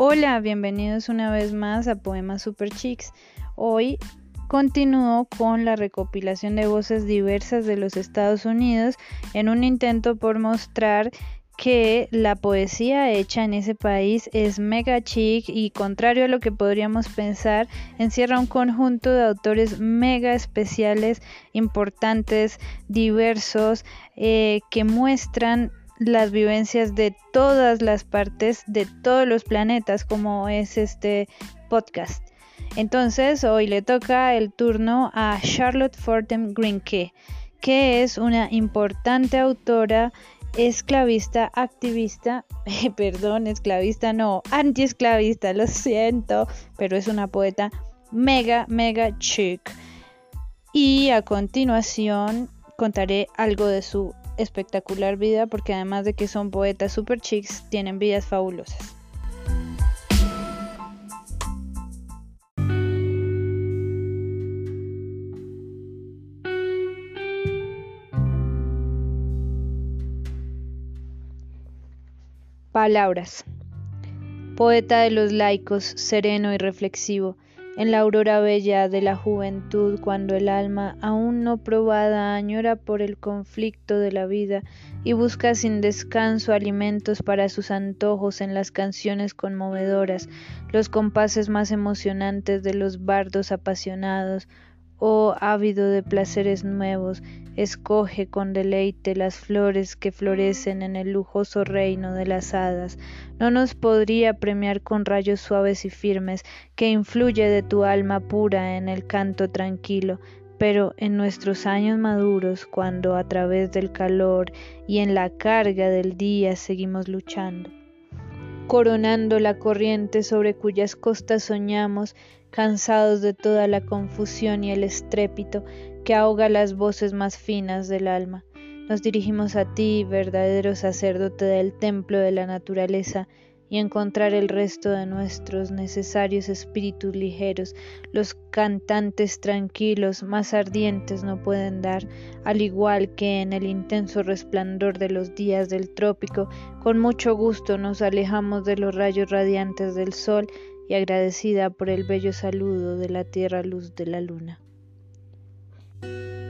Hola, bienvenidos una vez más a Poemas Super Chicks. Hoy continúo con la recopilación de voces diversas de los Estados Unidos en un intento por mostrar que la poesía hecha en ese país es mega chic y contrario a lo que podríamos pensar, encierra un conjunto de autores mega especiales, importantes, diversos, eh, que muestran las vivencias de todas las partes de todos los planetas como es este podcast. Entonces hoy le toca el turno a Charlotte Fortem Greenke, que es una importante autora esclavista, activista, perdón, esclavista no, antiesclavista, lo siento, pero es una poeta mega, mega chic. Y a continuación contaré algo de su espectacular vida porque además de que son poetas super chics, tienen vidas fabulosas. Palabras. Poeta de los laicos, sereno y reflexivo en la aurora bella de la juventud, cuando el alma, aún no probada, añora por el conflicto de la vida y busca sin descanso alimentos para sus antojos en las canciones conmovedoras, los compases más emocionantes de los bardos apasionados, oh ávido de placeres nuevos, escoge con deleite las flores que florecen en el lujoso reino de las hadas. No nos podría premiar con rayos suaves y firmes que influye de tu alma pura en el canto tranquilo, pero en nuestros años maduros, cuando a través del calor y en la carga del día seguimos luchando coronando la corriente sobre cuyas costas soñamos, cansados de toda la confusión y el estrépito que ahoga las voces más finas del alma. Nos dirigimos a ti, verdadero sacerdote del templo de la naturaleza, y encontrar el resto de nuestros necesarios espíritus ligeros, los cantantes tranquilos más ardientes no pueden dar, al igual que en el intenso resplandor de los días del trópico, con mucho gusto nos alejamos de los rayos radiantes del sol y agradecida por el bello saludo de la tierra luz de la luna. Música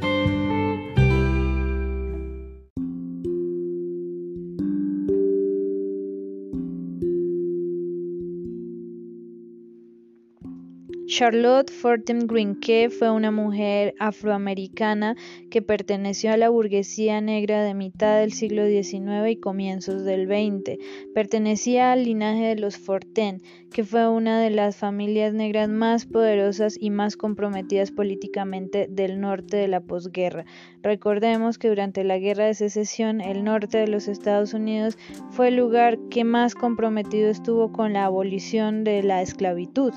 Charlotte Fortem Greenke fue una mujer afroamericana que perteneció a la burguesía negra de mitad del siglo XIX y comienzos del XX. Pertenecía al linaje de los Forten, que fue una de las familias negras más poderosas y más comprometidas políticamente del norte de la posguerra. Recordemos que durante la Guerra de Secesión el norte de los Estados Unidos fue el lugar que más comprometido estuvo con la abolición de la esclavitud.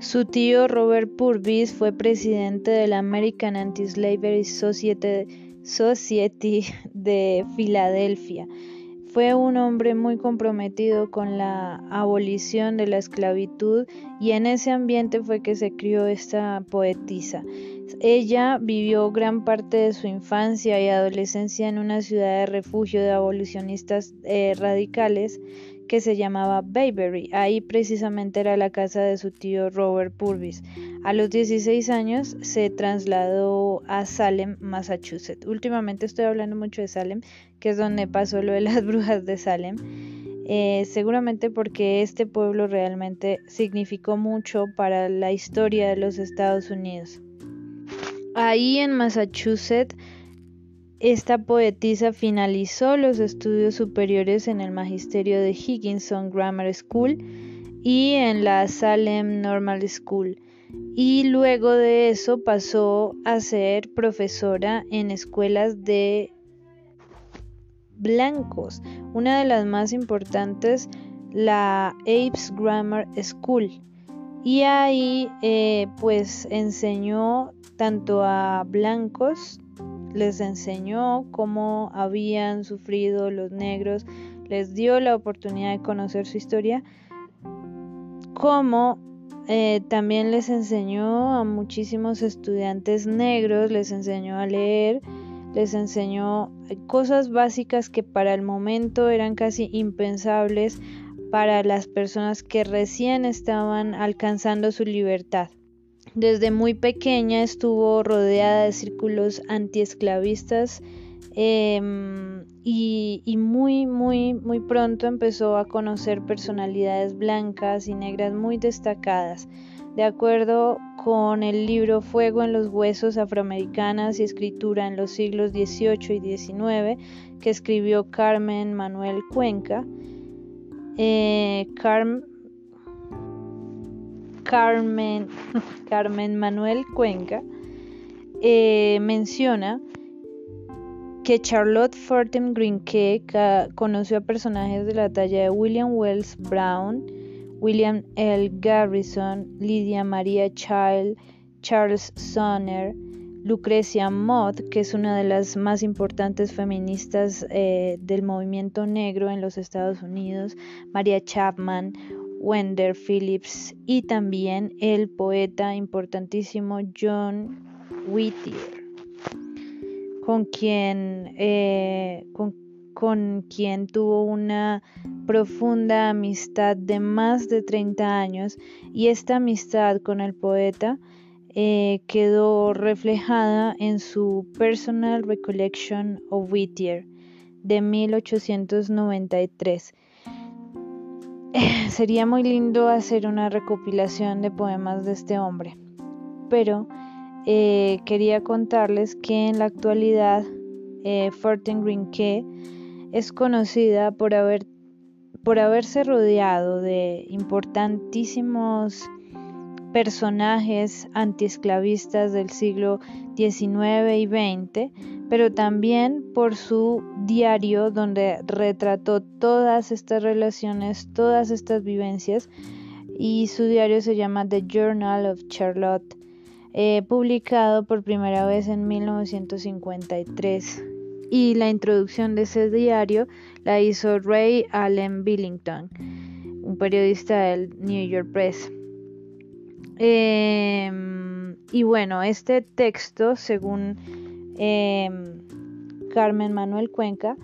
Su tío Robert Purvis fue presidente de la American Anti-Slavery Society de Filadelfia. Fue un hombre muy comprometido con la abolición de la esclavitud y en ese ambiente fue que se crió esta poetisa. Ella vivió gran parte de su infancia y adolescencia en una ciudad de refugio de abolicionistas eh, radicales que se llamaba Bayberry. Ahí precisamente era la casa de su tío Robert Purvis. A los 16 años se trasladó a Salem, Massachusetts. Últimamente estoy hablando mucho de Salem, que es donde pasó lo de las brujas de Salem. Eh, seguramente porque este pueblo realmente significó mucho para la historia de los Estados Unidos. Ahí en Massachusetts esta poetisa finalizó los estudios superiores en el magisterio de Higginson Grammar School y en la Salem Normal School y luego de eso pasó a ser profesora en escuelas de blancos, una de las más importantes, la Apes Grammar School. Y ahí eh, pues enseñó tanto a blancos les enseñó cómo habían sufrido los negros, les dio la oportunidad de conocer su historia, como eh, también les enseñó a muchísimos estudiantes negros, les enseñó a leer, les enseñó cosas básicas que para el momento eran casi impensables para las personas que recién estaban alcanzando su libertad. Desde muy pequeña estuvo rodeada de círculos antiesclavistas em, y, muy, muy, muy pronto empezó a conocer personalidades blancas y negras muy destacadas. De acuerdo con el libro Fuego en los Huesos Afroamericanas y Escritura en los siglos XVIII y XIX, que escribió Carmen Manuel Cuenca, eh, Carmen, Carmen Manuel Cuenca eh, menciona que Charlotte Fortin Greenke conoció a personajes de la talla de William Wells Brown, William L. Garrison, Lydia Maria Child, Charles Sonner, Lucrecia Mott, que es una de las más importantes feministas eh, del movimiento negro en los Estados Unidos, Maria Chapman, Wender Phillips y también el poeta importantísimo John Whittier, con quien, eh, con quien tuvo una profunda amistad de más de 30 años y esta amistad con el poeta eh, quedó reflejada en su Personal Recollection of Whittier de 1893. sería muy lindo hacer una recopilación de poemas de este hombre, pero eh, quería contarles que en la actualidad eh, Fortin es conocida por, haber, por haberse rodeado de importantísimos personajes antiesclavistas del siglo XIX y XX, pero también por su diario donde retrató todas estas relaciones, todas estas vivencias, y su diario se llama The Journal of Charlotte, eh, publicado por primera vez en 1953. Y la introducción de ese diario la hizo Ray Allen Billington, un periodista del New York Press. Em, y bueno, este texto, según em, Carmen Manuel Cuenca,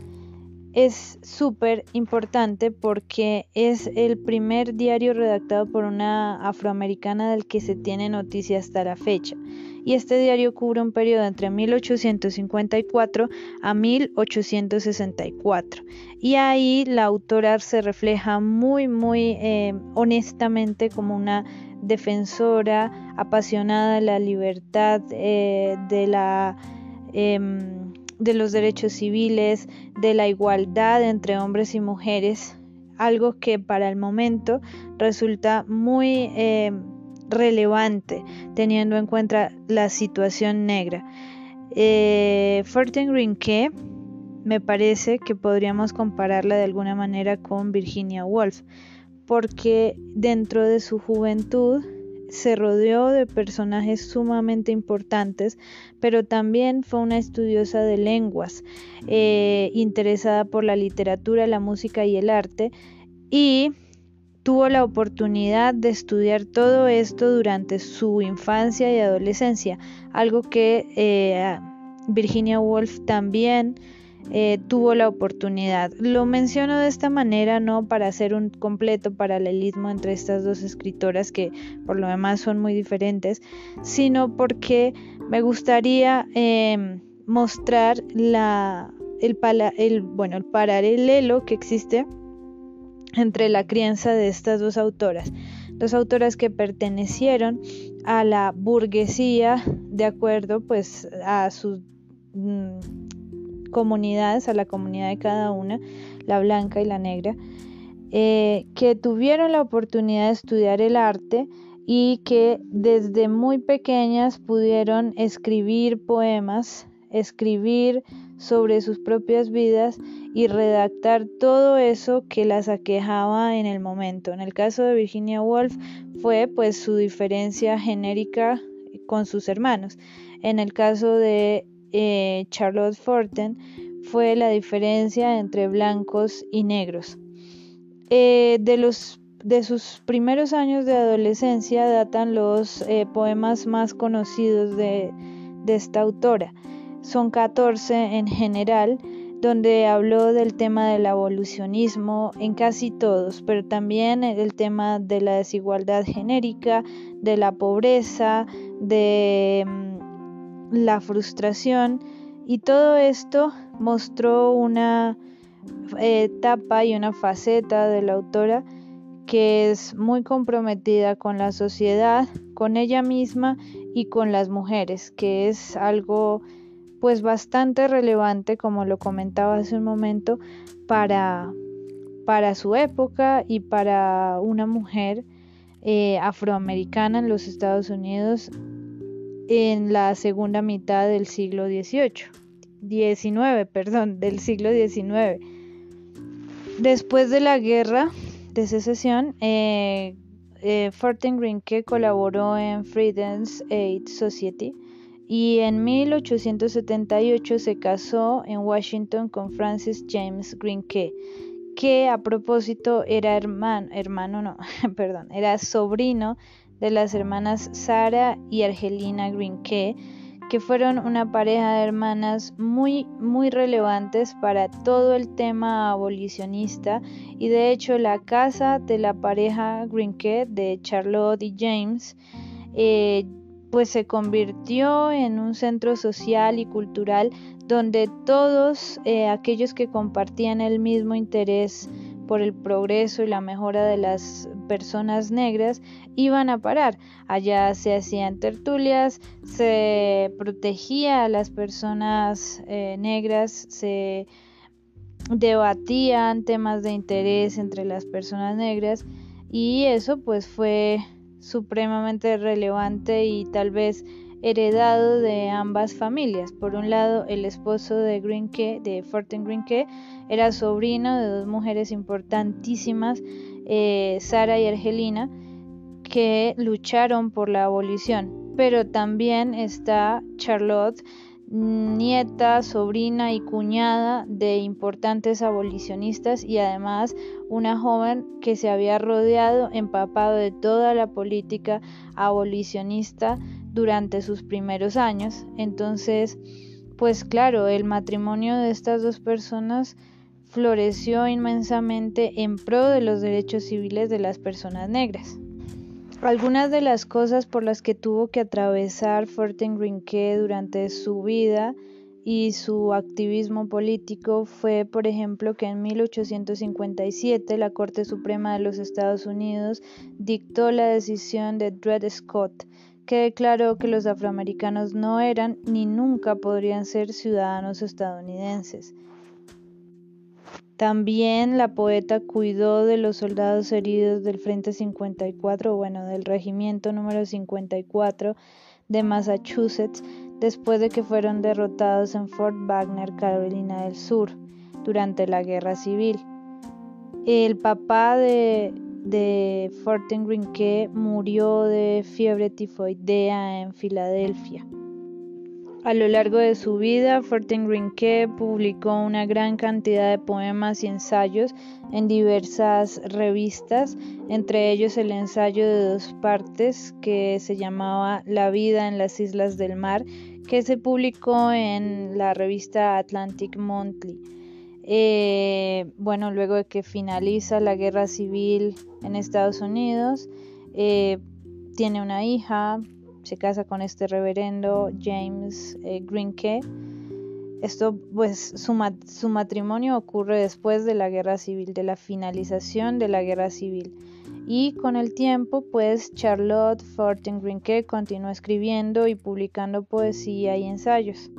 es súper importante porque es el primer diario redactado por una afroamericana del que se tiene noticia hasta la fecha. Y este diario cubre un periodo entre 1854 a 1864. Y ahí la autora se refleja muy, muy eh, honestamente como una defensora apasionada de la libertad, eh, de, la, em, de los derechos civiles, de la igualdad entre hombres y mujeres, algo que para el momento resulta muy em, relevante teniendo en cuenta la situación negra. Eh, Fortin Green que me parece que podríamos compararla de alguna manera con Virginia Woolf porque dentro de su juventud se rodeó de personajes sumamente importantes, pero también fue una estudiosa de lenguas, eh, interesada por la literatura, la música y el arte, y tuvo la oportunidad de estudiar todo esto durante su infancia y adolescencia, algo que eh, Virginia Woolf también eh, tuvo la oportunidad. Lo menciono de esta manera no para hacer un completo paralelismo entre estas dos escritoras que por lo demás son muy diferentes, sino porque me gustaría em, mostrar el, bueno, el paralelo que existe entre la crianza de estas dos autoras. Dos autoras que pertenecieron a la burguesía de acuerdo pues a sus mm, comunidades, a la comunidad de cada una, la blanca y la negra, eh, que tuvieron la oportunidad de estudiar el arte y que desde muy pequeñas pudieron escribir poemas, escribir sobre sus propias vidas y redactar todo eso que las aquejaba en el momento. En el caso de Virginia Woolf fue pues su diferencia genérica con sus hermanos. En el caso de eh, Charlotte Forten fue la diferencia entre blancos y negros. Eh, de, los, de sus primeros años de adolescencia datan los eh, poemas más conocidos de, de, esta autora. Son 14 en general, donde habló del tema del evolucionismo en casi todos, pero también el tema de la desigualdad genérica, de la pobreza, de mm, la frustración y todo esto mostró una etapa y una faceta de la autora que es muy comprometida con la sociedad, con ella misma y con las mujeres, que es algo pues bastante relevante, como lo comentaba hace un momento, para, para su época y para una mujer eh, afroamericana en los Estados Unidos en la segunda mitad del siglo XVIII, 19, perdón, del siglo XIX. Después de la guerra de secesión, eh, eh, Fortin Grinke colaboró en Freedom's Aid Society y en 1878 se casó en Washington con Francis James Grinke, que a propósito era hermano, hermano no, perdón, era sobrino de las hermanas Sarah y Argelina Grinke, que fueron una pareja de hermanas muy muy relevantes para todo el tema abolicionista. Y de hecho la casa de la pareja Grinke de Charlotte y James eh, pues se convirtió en un centro social y cultural donde todos eh, aquellos que compartían el mismo interés por el progreso y la mejora de las personas negras iban a parar. Allá se hacían tertulias, se protegía a las personas eh, negras, se debatían temas de interés entre las personas negras y eso pues fue supremamente relevante y tal vez heredado de ambas familias. Por un lado, el esposo de de Fortin Greenke, era sobrino de dos mujeres importantísimas, eh, Sara y Argelina, que lucharon por la abolición. Pero también está Charlotte, nieta, sobrina y cuñada de importantes abolicionistas y además una joven que se había rodeado, empapado de toda la política abolicionista durante sus primeros años. Entonces, pues claro, el matrimonio de estas dos personas floreció inmensamente en pro de los derechos civiles de las personas negras. Algunas de las cosas por las que tuvo que atravesar Fortin Grinke durante su vida y su activismo político fue, por ejemplo, que en 1857 la Corte Suprema de los Estados Unidos dictó la decisión de Dred Scott, que declaró que los afroamericanos no eran ni nunca podrían ser ciudadanos estadounidenses. También la poeta cuidó de los soldados heridos del Frente 54, bueno, del Regimiento número 54 de Massachusetts, después de que fueron derrotados en Fort Wagner, Carolina del Sur, durante la Guerra Civil. El papá de, de Fortin Grinke murió de fiebre tifoidea en Filadelfia. A lo largo de su vida, Fortin Grinke publicó una gran cantidad de poemas y ensayos en diversas revistas, entre ellos el ensayo de dos partes que se llamaba La vida en las Islas del Mar, que se publicó en la revista Atlantic Monthly. Eh, bueno, luego de que finaliza la guerra civil en Estados Unidos, eh, tiene una hija, se casa con este reverendo James eh, Greenke. Esto, pues, su, su, matrimonio ocurre después de la guerra civil, de la finalización de la guerra civil. Y con el tiempo, pues, Charlotte Fortin Greenke continuó escribiendo y publicando poesía y ensayos.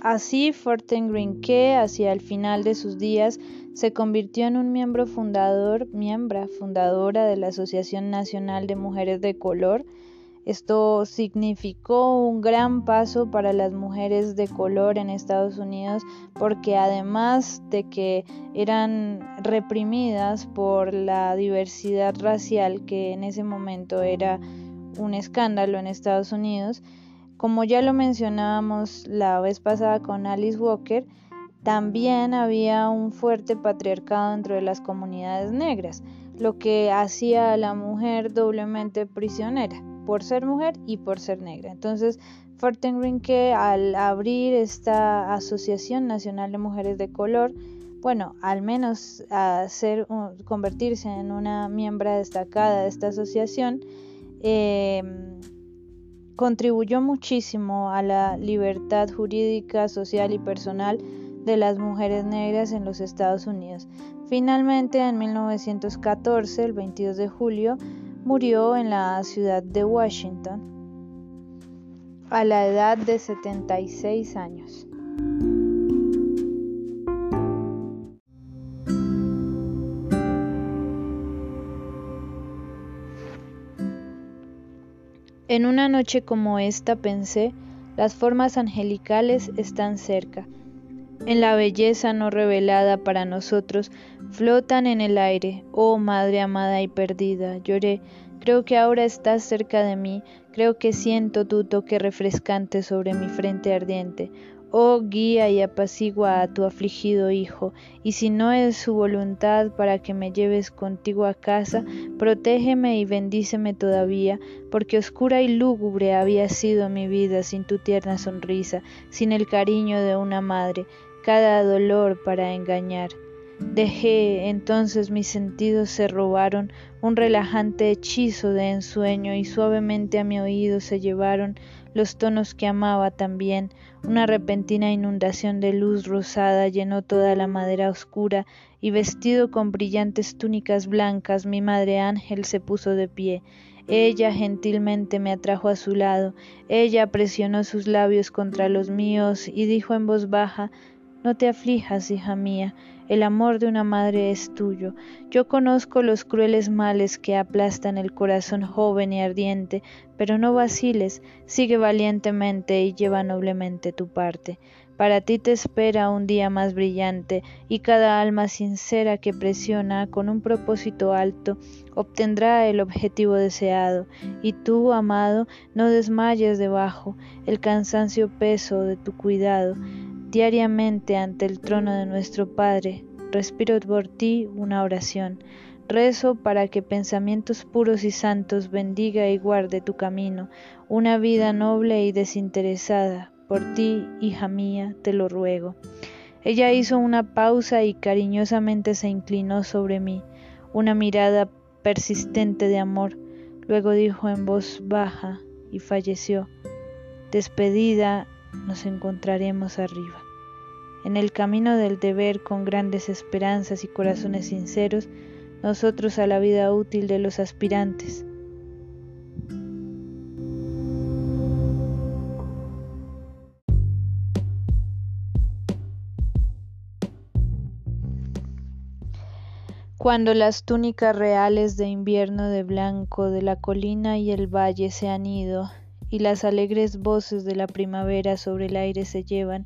Así, Fortin Greenke, hacia el final de sus días, se convirtió en un miembro fundador, miembro fundadora de la Asociación Nacional de Mujeres de Color, esto significó un gran paso para las mujeres de color en Estados Unidos porque además de que eran reprimidas por la diversidad racial que en ese momento era un escándalo en Estados Unidos, como ya lo mencionábamos la vez pasada con Alice Walker, también había un fuerte patriarcado dentro de las comunidades negras, lo que hacía a la mujer doblemente prisionera. Por ser mujer y por ser negra. Entonces, que al abrir esta Asociación Nacional de Mujeres de Color, bueno, al menos a ser, convertirse en una miembro destacada de esta asociación, em, contribuyó muchísimo a la libertad jurídica, social y personal de las mujeres negras en los Estados Unidos. Finalmente, en 1914, el 22 de julio, murió en la ciudad de Washington a la edad de 76 años. En una noche como esta pensé, las formas angelicales están cerca. En la belleza no revelada para nosotros, flotan en el aire, oh Madre amada y perdida, lloré, Creo que ahora estás cerca de mí, creo que siento tu toque refrescante sobre mi frente ardiente. Oh, guía y apacigua a tu afligido hijo, y si no es su voluntad para que me lleves contigo a casa, protégeme y bendíceme todavía, porque oscura y lúgubre había sido mi vida sin tu tierna sonrisa, sin el cariño de una madre, cada dolor para engañar. Dejé, entonces mis sentidos se robaron un relajante hechizo de ensueño y suavemente a mi oído se llevaron los tonos que amaba también. Una repentina inundación de luz rosada llenó toda la madera oscura y vestido con brillantes túnicas blancas mi madre ángel se puso de pie. Ella gentilmente me atrajo a su lado, ella presionó sus labios contra los míos y dijo en voz baja No te aflijas, hija mía, el amor de una madre es tuyo. Yo conozco los crueles males que aplastan el corazón joven y ardiente, pero no vaciles, sigue valientemente y lleva noblemente tu parte. Para ti te espera un día más brillante, y cada alma sincera que presiona con un propósito alto obtendrá el objetivo deseado, y tú, amado, no desmayes debajo el cansancio peso de tu cuidado diariamente ante el trono de nuestro Padre, respiro por ti una oración. Rezo para que pensamientos puros y santos bendiga y guarde tu camino, una vida noble y desinteresada. Por ti, hija mía, te lo ruego. Ella hizo una pausa y cariñosamente se inclinó sobre mí, una mirada persistente de amor. Luego dijo en voz baja y falleció. Despedida, nos encontraremos arriba. En el camino del deber con grandes esperanzas y corazones sinceros, nosotros a la vida útil de los aspirantes. Cuando las túnicas reales de invierno de blanco de la colina y el valle se han ido, y las alegres voces de la primavera sobre el aire se llevan,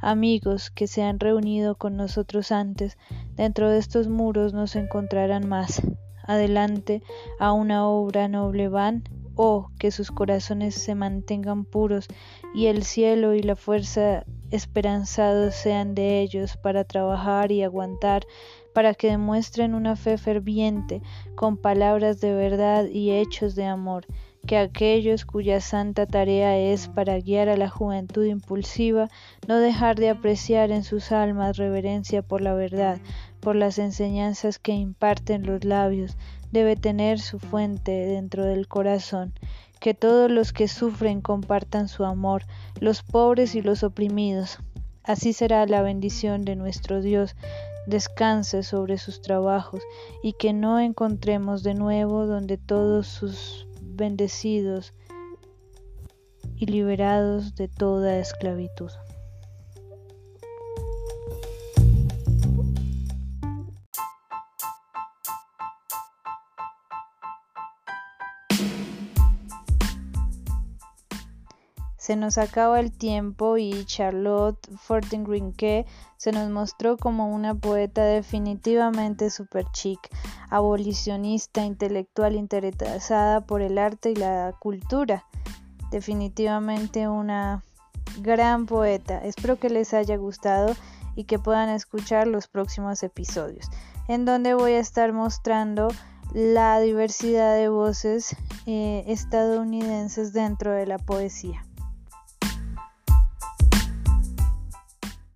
amigos que se han reunido con nosotros antes, dentro de estos muros nos encontrarán más. Adelante a una obra noble van, oh, que sus corazones se mantengan puros y el cielo y la fuerza esperanzados sean de ellos para trabajar y aguantar, para que demuestren una fe ferviente con palabras de verdad y hechos de amor que aquellos cuya santa tarea es para guiar a la juventud impulsiva, no dejar de apreciar en sus almas reverencia por la verdad, por las enseñanzas que imparten los labios, debe tener su fuente dentro del corazón. Que todos los que sufren compartan su amor, los pobres y los oprimidos. Así será la bendición de nuestro Dios descanse sobre sus trabajos y que no encontremos de nuevo donde todos sus bendecidos y liberados de toda esclavitud. Se nos acaba el tiempo y Charlotte Fortingrinque se nos mostró como una poeta definitivamente super chic, abolicionista, intelectual interesada por el arte y la cultura. Definitivamente una gran poeta. Espero que les haya gustado y que puedan escuchar los próximos episodios, en donde voy a estar mostrando la diversidad de voces eh, estadounidenses dentro de la poesía.